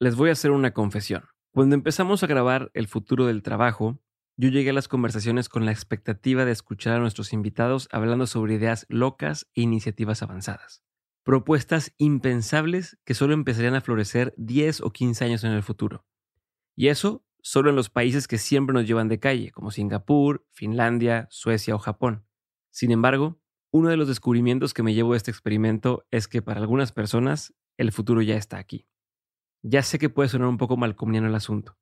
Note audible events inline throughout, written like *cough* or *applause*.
Les voy a hacer una confesión. Cuando empezamos a grabar El futuro del trabajo, yo llegué a las conversaciones con la expectativa de escuchar a nuestros invitados hablando sobre ideas locas e iniciativas avanzadas. Propuestas impensables que solo empezarían a florecer 10 o 15 años en el futuro. Y eso solo en los países que siempre nos llevan de calle, como Singapur, Finlandia, Suecia o Japón. Sin embargo, uno de los descubrimientos que me llevo a este experimento es que para algunas personas el futuro ya está aquí. Ya sé que puede sonar un poco malcomuniano el asunto.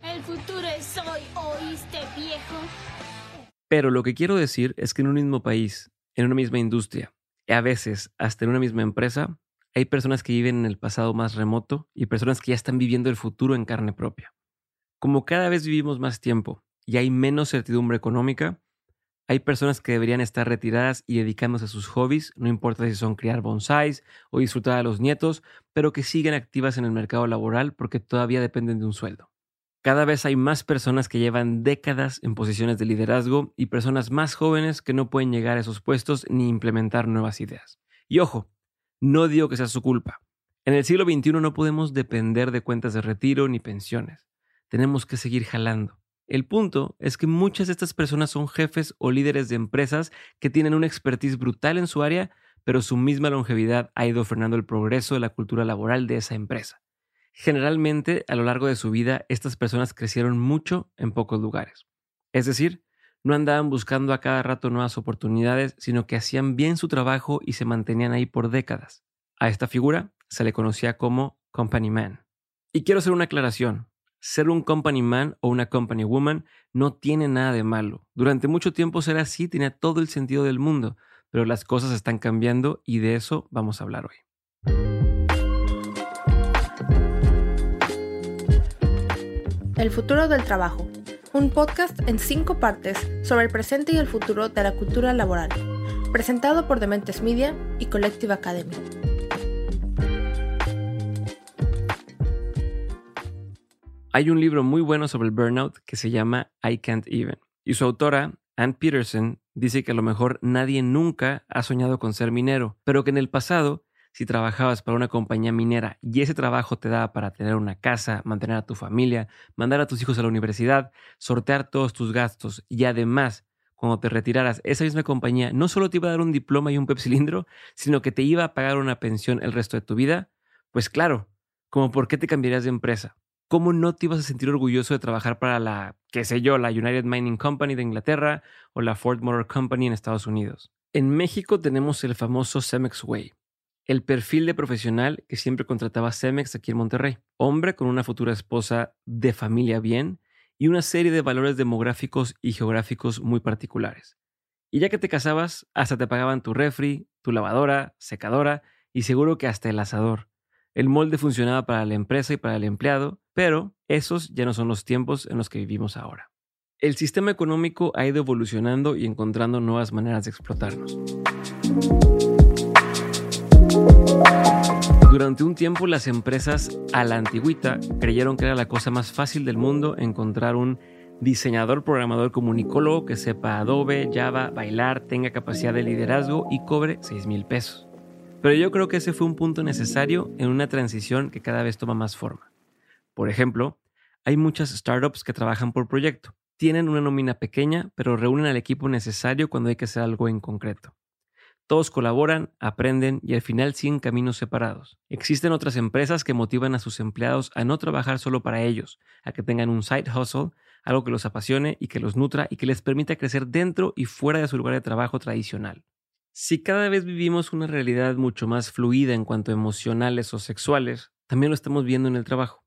El futuro es hoy, ¿oíste, viejo? Pero lo que quiero decir es que en un mismo país, en una misma industria, y a veces hasta en una misma empresa, hay personas que viven en el pasado más remoto y personas que ya están viviendo el futuro en carne propia. Como cada vez vivimos más tiempo y hay menos certidumbre económica, hay personas que deberían estar retiradas y dedicándose a sus hobbies, no importa si son criar bonsáis o disfrutar a los nietos, pero que siguen activas en el mercado laboral porque todavía dependen de un sueldo. Cada vez hay más personas que llevan décadas en posiciones de liderazgo y personas más jóvenes que no pueden llegar a esos puestos ni implementar nuevas ideas. Y ojo, no digo que sea su culpa. En el siglo XXI no podemos depender de cuentas de retiro ni pensiones. Tenemos que seguir jalando. El punto es que muchas de estas personas son jefes o líderes de empresas que tienen una expertise brutal en su área, pero su misma longevidad ha ido frenando el progreso de la cultura laboral de esa empresa. Generalmente, a lo largo de su vida, estas personas crecieron mucho en pocos lugares. Es decir, no andaban buscando a cada rato nuevas oportunidades, sino que hacían bien su trabajo y se mantenían ahí por décadas. A esta figura se le conocía como Company Man. Y quiero hacer una aclaración ser un company man o una company woman no tiene nada de malo. Durante mucho tiempo ser así tenía todo el sentido del mundo, pero las cosas están cambiando y de eso vamos a hablar hoy. El futuro del trabajo, un podcast en cinco partes sobre el presente y el futuro de la cultura laboral, presentado por Dementes Media y Collective Academy. Hay un libro muy bueno sobre el burnout que se llama I Can't Even. Y su autora, Ann Peterson, dice que a lo mejor nadie nunca ha soñado con ser minero, pero que en el pasado, si trabajabas para una compañía minera y ese trabajo te daba para tener una casa, mantener a tu familia, mandar a tus hijos a la universidad, sortear todos tus gastos y además cuando te retiraras, esa misma compañía no solo te iba a dar un diploma y un pepsilindro, sino que te iba a pagar una pensión el resto de tu vida, pues claro, como por qué te cambiarías de empresa. ¿Cómo no te ibas a sentir orgulloso de trabajar para la, qué sé yo, la United Mining Company de Inglaterra o la Ford Motor Company en Estados Unidos? En México tenemos el famoso Cemex Way, el perfil de profesional que siempre contrataba Cemex aquí en Monterrey. Hombre con una futura esposa de familia bien y una serie de valores demográficos y geográficos muy particulares. Y ya que te casabas, hasta te pagaban tu refri, tu lavadora, secadora y seguro que hasta el asador. El molde funcionaba para la empresa y para el empleado, pero esos ya no son los tiempos en los que vivimos ahora. El sistema económico ha ido evolucionando y encontrando nuevas maneras de explotarnos. Durante un tiempo las empresas a la antigüita creyeron que era la cosa más fácil del mundo encontrar un diseñador programador comunicólogo que sepa Adobe, Java, bailar, tenga capacidad de liderazgo y cobre 6 mil pesos. Pero yo creo que ese fue un punto necesario en una transición que cada vez toma más forma. Por ejemplo, hay muchas startups que trabajan por proyecto. Tienen una nómina pequeña, pero reúnen al equipo necesario cuando hay que hacer algo en concreto. Todos colaboran, aprenden y al final siguen caminos separados. Existen otras empresas que motivan a sus empleados a no trabajar solo para ellos, a que tengan un side hustle, algo que los apasione y que los nutra y que les permita crecer dentro y fuera de su lugar de trabajo tradicional. Si cada vez vivimos una realidad mucho más fluida en cuanto a emocionales o sexuales, también lo estamos viendo en el trabajo.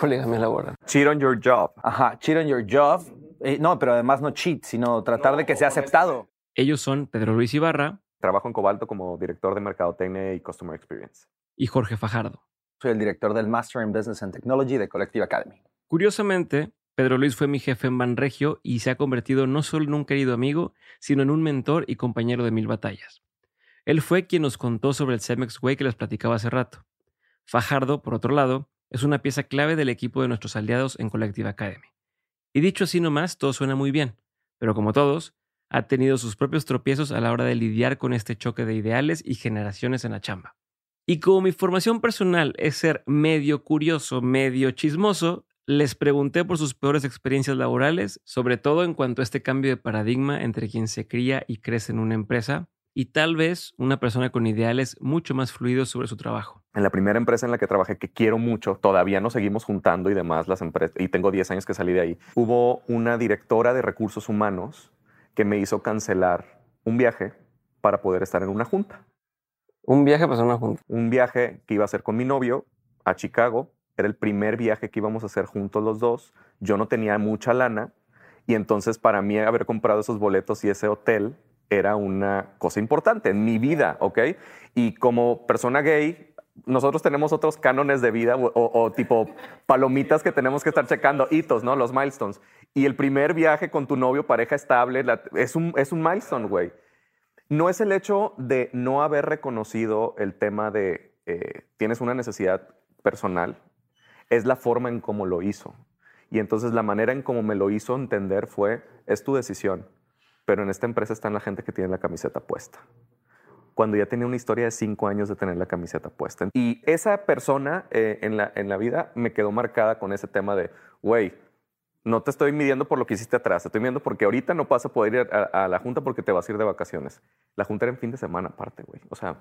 Poligamia laboral. Cheat on your job. Ajá, cheat on your job. Eh, no, pero además no cheat, sino tratar de que sea aceptado. Ellos son Pedro Luis Ibarra. Trabajo en Cobalto como director de Mercadotecnia y Customer Experience. Y Jorge Fajardo. Soy el director del Master in Business and Technology de Collective Academy. Curiosamente, Pedro Luis fue mi jefe en Banregio y se ha convertido no solo en un querido amigo, sino en un mentor y compañero de mil batallas. Él fue quien nos contó sobre el Cemex Way que les platicaba hace rato. Fajardo, por otro lado, es una pieza clave del equipo de nuestros aliados en Collective Academy. Y dicho así nomás, todo suena muy bien, pero como todos, ha tenido sus propios tropiezos a la hora de lidiar con este choque de ideales y generaciones en la chamba. Y como mi formación personal es ser medio curioso, medio chismoso, les pregunté por sus peores experiencias laborales, sobre todo en cuanto a este cambio de paradigma entre quien se cría y crece en una empresa y tal vez una persona con ideales mucho más fluidos sobre su trabajo. En la primera empresa en la que trabajé, que quiero mucho, todavía nos seguimos juntando y demás las empresas, y tengo 10 años que salí de ahí, hubo una directora de recursos humanos que me hizo cancelar un viaje para poder estar en una junta. Un viaje para una junta. Un viaje que iba a hacer con mi novio a Chicago. Era el primer viaje que íbamos a hacer juntos los dos. Yo no tenía mucha lana y entonces para mí haber comprado esos boletos y ese hotel era una cosa importante en mi vida, ¿ok? Y como persona gay, nosotros tenemos otros cánones de vida o, o, tipo palomitas que tenemos que estar checando, hitos, ¿no? Los milestones. Y el primer viaje con tu novio, pareja estable, la, es, un, es un milestone, güey. No es el hecho de no haber reconocido el tema de eh, tienes una necesidad personal, es la forma en cómo lo hizo. Y entonces la manera en cómo me lo hizo entender fue, es tu decisión, pero en esta empresa están la gente que tiene la camiseta puesta. Cuando ya tenía una historia de cinco años de tener la camiseta puesta. Y esa persona eh, en, la, en la vida me quedó marcada con ese tema de, güey, no te estoy midiendo por lo que hiciste atrás, te estoy midiendo porque ahorita no vas a poder ir a, la junta porque te vas a ir de vacaciones. La junta era en fin de semana aparte, güey. O sea,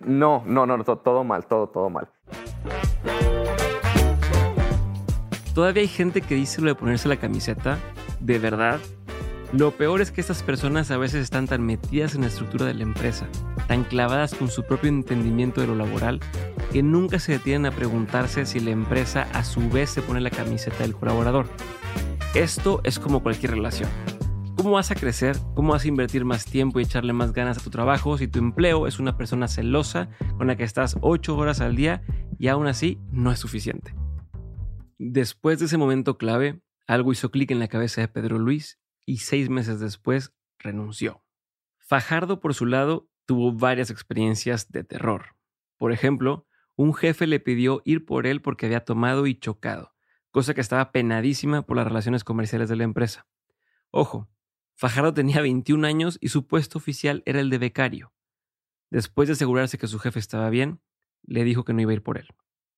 no, no, no, todo, todo mal, todo, todo mal. Todavía hay gente que dice lo de ponerse la camiseta, de verdad. Lo peor es que estas personas a veces están tan metidas en la estructura de la empresa, tan clavadas con su propio entendimiento de lo laboral, que nunca se detienen a preguntarse si la empresa a su vez se pone la camiseta del colaborador. Esto es como cualquier relación. ¿Cómo vas a crecer? ¿Cómo vas a invertir más tiempo y echarle más ganas a tu trabajo si tu empleo es una persona celosa con la que estás 8 horas al día y aún así no es suficiente? Después de ese momento clave, algo hizo clic en la cabeza de Pedro Luis y seis meses después renunció. Fajardo, por su lado, tuvo varias experiencias de terror. Por ejemplo, un jefe le pidió ir por él porque había tomado y chocado, cosa que estaba penadísima por las relaciones comerciales de la empresa. Ojo, Fajardo tenía 21 años y su puesto oficial era el de becario. Después de asegurarse que su jefe estaba bien, le dijo que no iba a ir por él.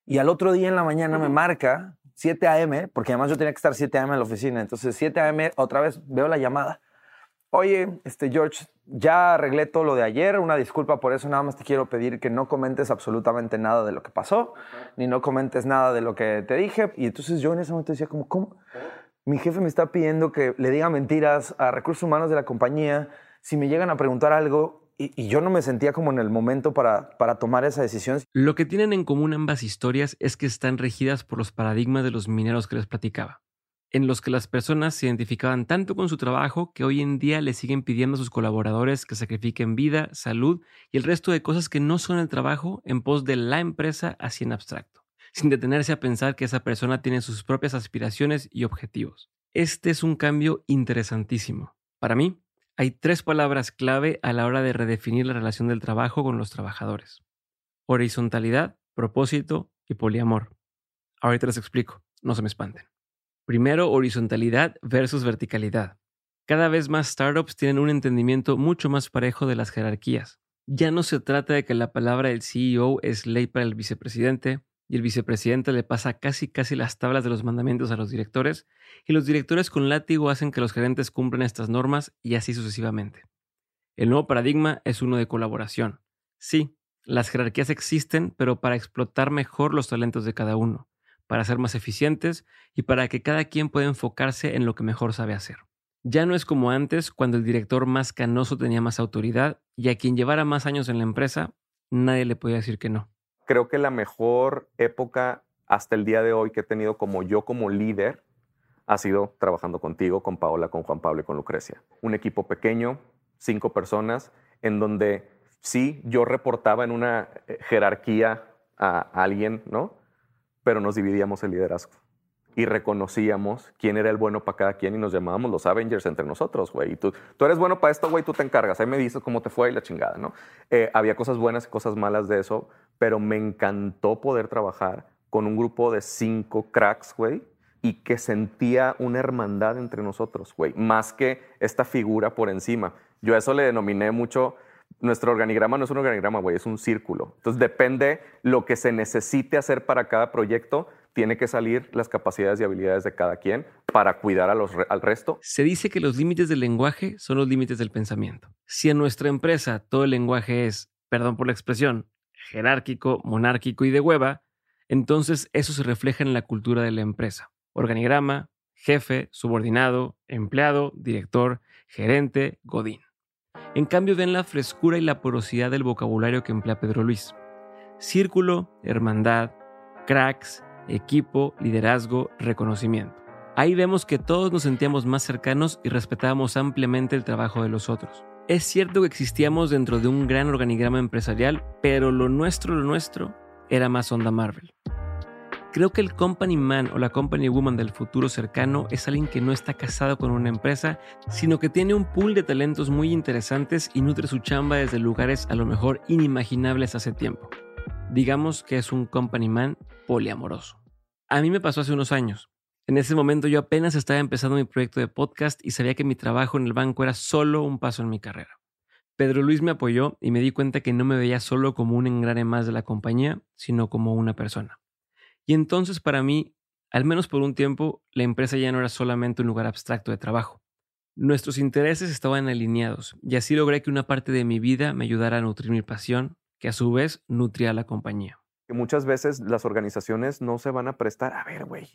Y al otro día en la mañana me marca 7 a.m., porque además yo tenía que estar 7 a.m. en la oficina. Entonces, 7 a.m., otra vez veo la llamada. Oye, este George, ya arreglé todo lo de ayer, una disculpa por eso, nada más te quiero pedir que no comentes absolutamente nada de lo que pasó, ni no comentes nada de lo que te dije. Y entonces yo en ese momento decía como, ¿cómo? Mi jefe me está pidiendo que le diga mentiras a recursos humanos de la compañía. Si me llegan a preguntar algo, y, yo no me sentía como en el momento para, para tomar esa decisión. Lo que tienen en común ambas historias es que están regidas por los paradigmas de los mineros que les platicaba, en los que las personas se identificaban tanto con su trabajo que hoy en día le siguen pidiendo a sus colaboradores que sacrifiquen vida, salud y el resto de cosas que no son el trabajo en pos de la empresa así en abstracto, sin detenerse a pensar que esa persona tiene sus propias aspiraciones y objetivos. Este es un cambio interesantísimo. Para mí, hay tres palabras clave a la hora de redefinir la relación del trabajo con los trabajadores. Horizontalidad, propósito y poliamor. Ahorita les explico, no se me espanten. Primero, horizontalidad versus verticalidad. Cada vez más startups tienen un entendimiento mucho más parejo de las jerarquías. Ya no se trata de que la palabra del CEO es ley para el vicepresidente, y el vicepresidente le pasa casi casi las tablas de los mandamientos a los directores, y los directores con látigo hacen que los gerentes cumplan estas normas y así sucesivamente. El nuevo paradigma es uno de colaboración. Sí, las jerarquías existen, pero para explotar mejor los talentos de cada uno, para ser más eficientes y para que cada quien pueda enfocarse en lo que mejor sabe hacer. Ya no es como antes, cuando el director más canoso tenía más autoridad y a quien llevara más años en la empresa, nadie le podía decir que no creo que la mejor época hasta el día de hoy que he tenido como yo como líder ha sido trabajando contigo, con Paola, con Juan Pablo y con Lucrecia. Un equipo pequeño, cinco personas, en donde sí yo reportaba en una eh, jerarquía a alguien, ¿no? Pero nos dividíamos el liderazgo y reconocíamos quién era el bueno para cada quien y nos llamábamos los Avengers entre nosotros, güey. Y tú, tú eres bueno para esto, güey, tú te encargas. Ahí me dices cómo te fue y la chingada, ¿no? Eh, había cosas buenas y cosas malas de eso, pero me encantó poder trabajar con un grupo de cinco cracks, güey, y que sentía una hermandad entre nosotros, güey, más que esta figura por encima. Yo a eso le denominé mucho nuestro organigrama no es un organigrama, güey, es un círculo. Entonces depende lo que se necesite hacer para cada proyecto, tiene que salir las capacidades y habilidades de cada quien para cuidar al resto. Se dice que los límites del lenguaje son los límites del pensamiento. Si en nuestra empresa todo el lenguaje es, perdón por la expresión, jerárquico, monárquico y de hueva, entonces eso se refleja en la cultura de la empresa. Organigrama, jefe, subordinado, empleado, director, gerente, godín. En cambio, ven la frescura y la porosidad del vocabulario que emplea Pedro Luis. Círculo, hermandad, cracks, equipo, liderazgo, reconocimiento. Ahí vemos que todos nos sentíamos más cercanos y respetábamos ampliamente el trabajo de los otros. Es cierto que existíamos dentro de un gran organigrama empresarial, pero lo nuestro, lo nuestro, era más onda Marvel. Creo que el company man o la company woman del futuro cercano es alguien que no está casado con una empresa, sino que tiene un pool de talentos muy interesantes y nutre su chamba desde lugares a lo mejor inimaginables hace tiempo. Digamos que es un company man poliamoroso. A mí me pasó hace unos años. En ese momento yo apenas estaba empezando mi proyecto de podcast y sabía que mi trabajo en el banco era solo un paso en mi carrera. Pedro Luis me apoyó y me di cuenta que no me veía solo como un engrane más de la compañía, sino como una persona. Y entonces para mí, al menos por un tiempo, la empresa ya no era solamente un lugar abstracto de trabajo. Nuestros intereses estaban alineados y así logré que una parte de mi vida me ayudara a nutrir mi pasión, que a su vez nutría a la compañía. Muchas veces las organizaciones no se van a prestar, a ver, güey,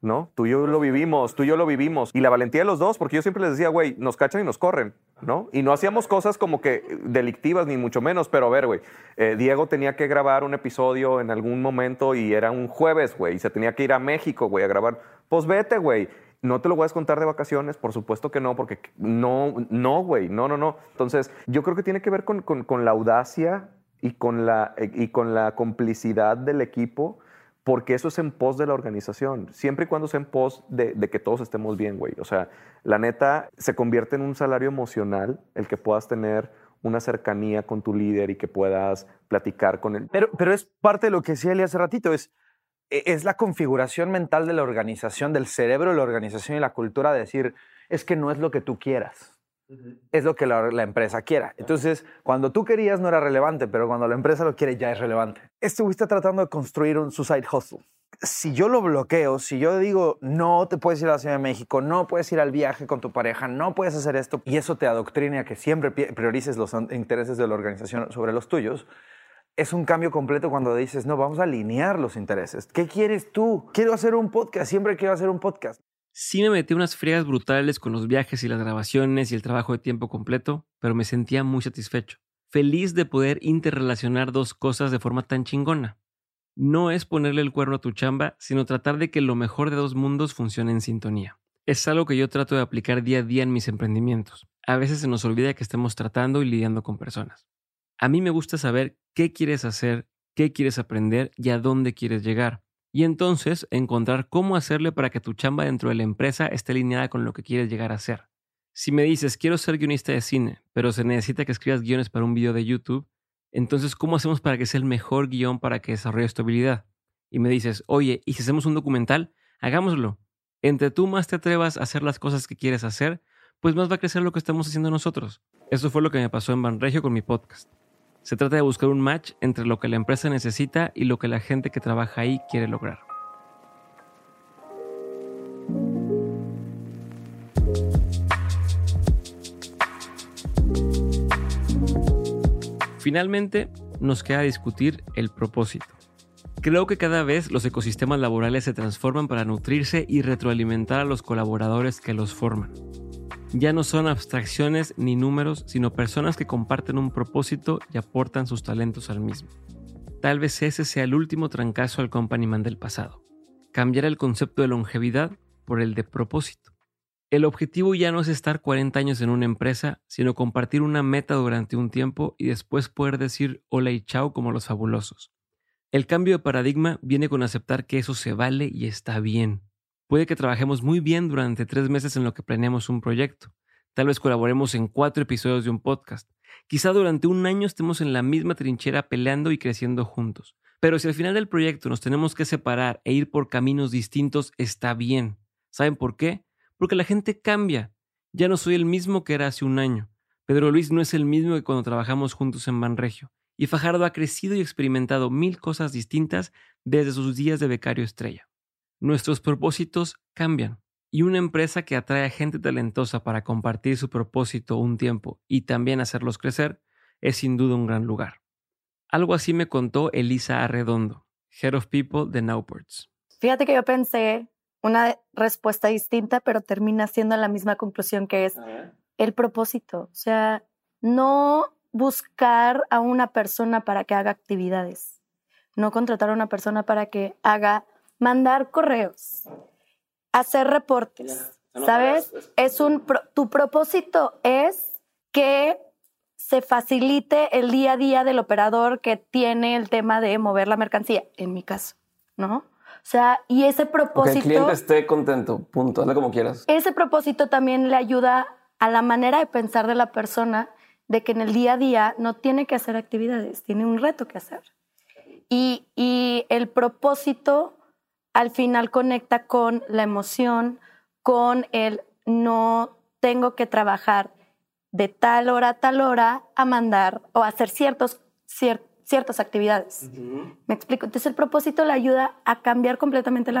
¿no? Tú y yo lo vivimos, tú y yo lo vivimos. Y la valentía de los dos, porque yo siempre les decía, güey, nos cachan y nos corren, ¿no? Y no hacíamos cosas como que delictivas, ni mucho menos, pero a ver, güey, eh, Diego tenía que grabar un episodio en algún momento y era un jueves, güey, y se tenía que ir a México, güey, a grabar. Pues vete, güey. No te lo voy a descontar de vacaciones, por supuesto que no, porque no, no, güey, no, no, no. Entonces, yo creo que tiene que ver con, con, con la audacia y con la, y con la complicidad del equipo porque eso es en pos de la organización, siempre y cuando sea en pos de, que todos estemos bien, güey. O sea, la neta se convierte en un salario emocional el que puedas tener una cercanía con tu líder y que puedas platicar con él. Pero, pero es parte de lo que decía Eli hace ratito, es, e, es la configuración mental de la organización, del cerebro de la organización y la cultura de decir, es que no es lo que tú quieras es lo que la, empresa quiera. Entonces, cuando tú querías no era relevante, pero cuando la empresa lo quiere ya es relevante. Estuviste tratando de construir un suicide hustle. Si yo lo bloqueo, si yo digo, no te puedes ir a la Ciudad de México, no puedes ir al viaje con tu pareja, no puedes hacer esto, y eso te adoctrina a que siempre priorices los intereses de la organización sobre los tuyos, es un cambio completo cuando dices, no, vamos a alinear los intereses. ¿Qué quieres tú? Quiero hacer un podcast, siempre quiero hacer un podcast. Sí me metí unas friegas brutales con los viajes y las grabaciones y el trabajo de tiempo completo, pero me sentía muy satisfecho, feliz de poder interrelacionar dos cosas de forma tan chingona. No es ponerle el cuerno a tu chamba, sino tratar de que lo mejor de dos mundos funcione en sintonía. Es algo que yo trato de aplicar día a día en mis emprendimientos. A veces se nos olvida que estemos tratando y lidiando con personas. A mí me gusta saber qué quieres hacer, qué quieres aprender y a dónde quieres llegar y entonces encontrar cómo hacerle para que tu chamba dentro de la empresa esté alineada con lo que quieres llegar a ser. Si me dices, quiero ser guionista de cine, pero se necesita que escribas guiones para un video de YouTube, entonces, ¿cómo hacemos para que sea el mejor guion para que desarrolle tu habilidad? Y me dices, oye, ¿y si hacemos un documental? Hagámoslo. Entre tú más te atrevas a hacer las cosas que quieres hacer, pues más va a crecer lo que estamos haciendo nosotros. Eso fue lo que me pasó en Banregio con mi podcast. Se trata de buscar un match entre lo que la empresa necesita y lo que la gente que trabaja ahí quiere lograr. Finalmente, nos queda discutir el propósito. Creo que cada vez los ecosistemas laborales se transforman para nutrirse y retroalimentar a los colaboradores que los forman ya no son abstracciones ni números, sino personas que comparten un propósito y aportan sus talentos al mismo. Tal vez ese sea el último trancazo al company man del pasado. Cambiar el concepto de longevidad por el de propósito. El objetivo ya no es estar 40 años en una empresa, sino compartir una meta durante un tiempo y después poder decir hola y chao como los fabulosos. El cambio de paradigma viene con aceptar que eso se vale y está bien. Puede que trabajemos muy bien durante tres meses en lo que planeamos un proyecto. Tal vez colaboremos en cuatro episodios de un podcast. Quizá durante un año estemos en la misma trinchera peleando y creciendo juntos. Pero si al final del proyecto nos tenemos que separar e ir por caminos distintos, está bien. ¿Saben por qué? Porque la gente cambia. Ya no soy el mismo que era hace un año, Pedro Luis no es el mismo que cuando trabajamos juntos en Banregio, y Fajardo ha crecido y experimentado mil cosas distintas desde sus días de becario estrella. Nuestros propósitos cambian, y una empresa que atrae a gente talentosa para compartir su propósito un tiempo y también hacerlos crecer es sin duda un gran lugar. Algo así me contó Elisa Arredondo, Head of People de Nowports. Fíjate que yo pensé una respuesta distinta, pero termina siendo la misma conclusión que es el propósito. O sea, no buscar a una persona para que haga actividades, no contratar a una persona para que haga mandar correos, hacer reportes, ¿sabes? Es un tu propósito es que se facilite el día a día del operador que tiene el tema de mover la mercancía, en mi caso, ¿no? O sea, y ese propósito. Que el cliente esté contento, punto, hazle como quieras. Ese propósito también le ayuda a la manera de pensar de la persona de que en el día a día no tiene que hacer actividades, tiene un reto que hacer. Y, y el propósito al final conecta con la emoción, con el no tengo que trabajar de tal hora a tal hora a mandar o hacer ciertos, ciertas actividades. ¿Me explico? Entonces el propósito le ayuda a cambiar completamente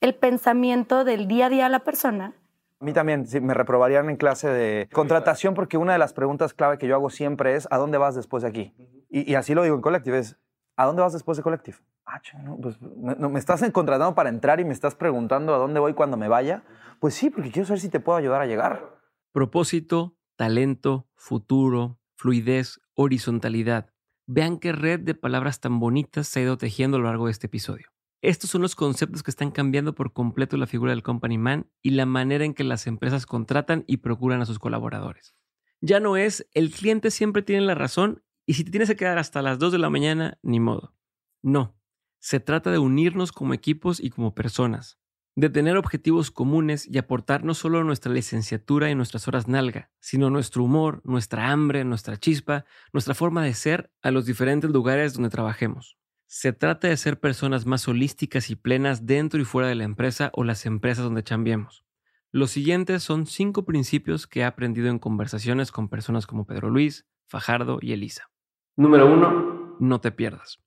el pensamiento del día a día a la persona. A mí también sí, me reprobarían en clase de contratación porque una de las preguntas clave que yo hago siempre es ¿a dónde vas después de aquí? Y, y así lo digo en Collective, es ¿a dónde vas después de Collective? Ah, no, pues no, me estás contratando para entrar y me estás preguntando a dónde voy cuando me vaya. Pues sí, porque quiero saber si te puedo ayudar a llegar. Propósito, talento, futuro, fluidez, horizontalidad. Vean qué red de palabras tan bonitas se ha ido tejiendo a lo largo de este episodio. Estos son los conceptos que están cambiando por completo la figura del company man y la manera en que las empresas contratan y procuran a sus colaboradores. Ya no es el cliente siempre tiene la razón y si te tienes que quedar hasta las 2 de la mañana, ni modo. No, se trata de unirnos como equipos y como personas, de tener objetivos comunes y aportar no solo nuestra licenciatura y nuestras horas nalga, sino nuestro humor, nuestra hambre, nuestra chispa, nuestra forma de ser a los diferentes lugares donde trabajemos. Se trata de ser personas más holísticas y plenas dentro y fuera de la empresa o las empresas donde chambiemos. Los siguientes son cinco principios que he aprendido en conversaciones con personas como Pedro Luis, Fajardo y Elisa. Número uno, no te pierdas.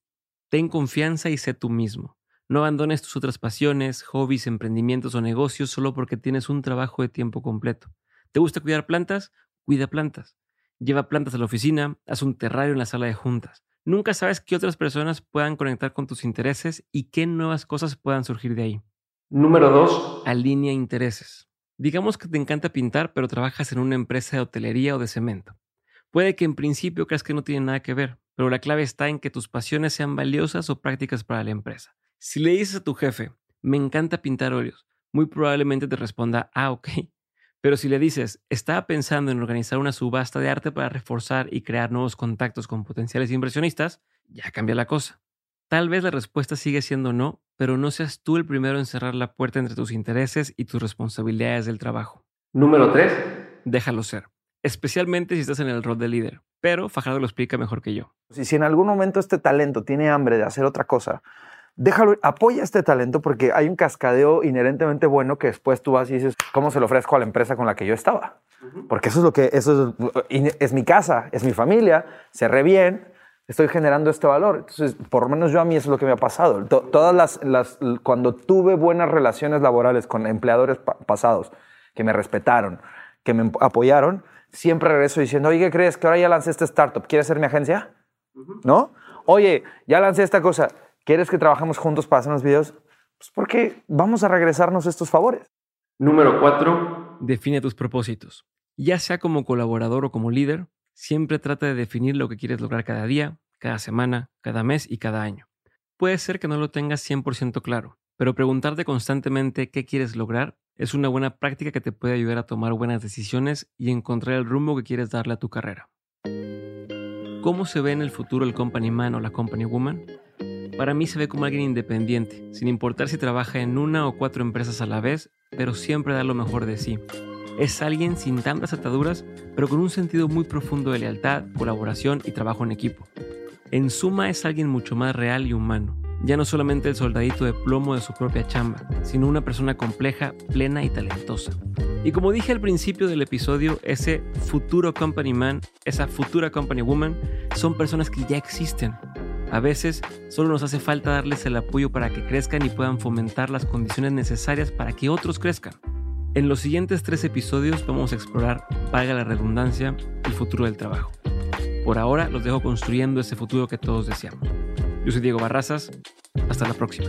Ten confianza y sé tú mismo. No abandones tus otras pasiones, hobbies, emprendimientos o negocios solo porque tienes un trabajo de tiempo completo. ¿Te gusta cuidar plantas? Cuida plantas. Lleva plantas a la oficina, haz un terrario en la sala de juntas. Nunca sabes qué otras personas puedan conectar con tus intereses y qué nuevas cosas puedan surgir de ahí. Número 2. Alinea intereses. Digamos que te encanta pintar, pero trabajas en una empresa de hotelería o de cemento. Puede que en principio creas que no tiene nada que ver, pero la clave está en que tus pasiones sean valiosas o prácticas para la empresa. Si le dices a tu jefe, me encanta pintar óleos, muy probablemente te responda, ah, ok. *laughs* Pero si le dices, estaba pensando en organizar una subasta de arte para reforzar y crear nuevos contactos con potenciales inversionistas, ya cambia la cosa. Tal vez la respuesta sigue siendo no, pero no seas tú el primero en cerrar la puerta entre tus intereses y tus responsabilidades del trabajo. Número 3. Déjalo ser especialmente si estás en el rol de líder. Pero Fajardo lo explica mejor que yo. Si, si en algún momento este talento tiene hambre de hacer otra cosa, déjalo, apoya este talento porque hay un cascadeo inherentemente bueno que después tú vas y dices, ¿cómo se lo ofrezco a la empresa con la que yo estaba? Porque eso es lo que, eso es, es mi casa, es mi familia, cerré bien, estoy generando este valor. Entonces, por lo menos yo a mí eso es lo que me ha pasado. todas las, las, cuando tuve buenas relaciones laborales con empleadores pasados que me respetaron, que me apoyaron, siempre regreso diciendo, oye, ¿qué crees? Que ahora ya lancé esta startup, ¿quieres ser mi agencia? ¿No? Oye, ya lancé esta cosa, ¿quieres que trabajemos juntos para hacer unos videos? Pues porque vamos a regresarnos estos favores. Número cuatro, define tus propósitos. Ya sea como colaborador o como líder, siempre trata de definir lo que quieres lograr cada día, cada semana, cada mes y cada año. Puede ser que no lo tengas 100% claro, pero preguntarte constantemente qué quieres lograr es una buena práctica que te puede ayudar a tomar buenas decisiones y encontrar el rumbo que quieres darle a tu carrera. ¿Cómo se ve en el futuro el company man o la company woman? Para mí se ve como alguien independiente, sin importar si trabaja en una o cuatro empresas a la vez, pero siempre da lo mejor de sí. Es alguien sin tantas ataduras, pero con un sentido muy profundo de lealtad, colaboración y trabajo en equipo. En suma es alguien mucho más real y humano, ya no solamente el soldadito de plomo de su propia chamba, sino una persona compleja, plena y talentosa. Y como dije al principio del episodio, ese futuro company man, esa futura company woman, son personas que ya existen. A veces solo nos hace falta darles el apoyo para que crezcan y puedan fomentar las condiciones necesarias para que otros crezcan. En los siguientes tres episodios vamos a explorar, valga la redundancia, el futuro del trabajo. Por ahora los dejo construyendo ese futuro que todos deseamos. Yo soy Diego Barrazas. Hasta la próxima.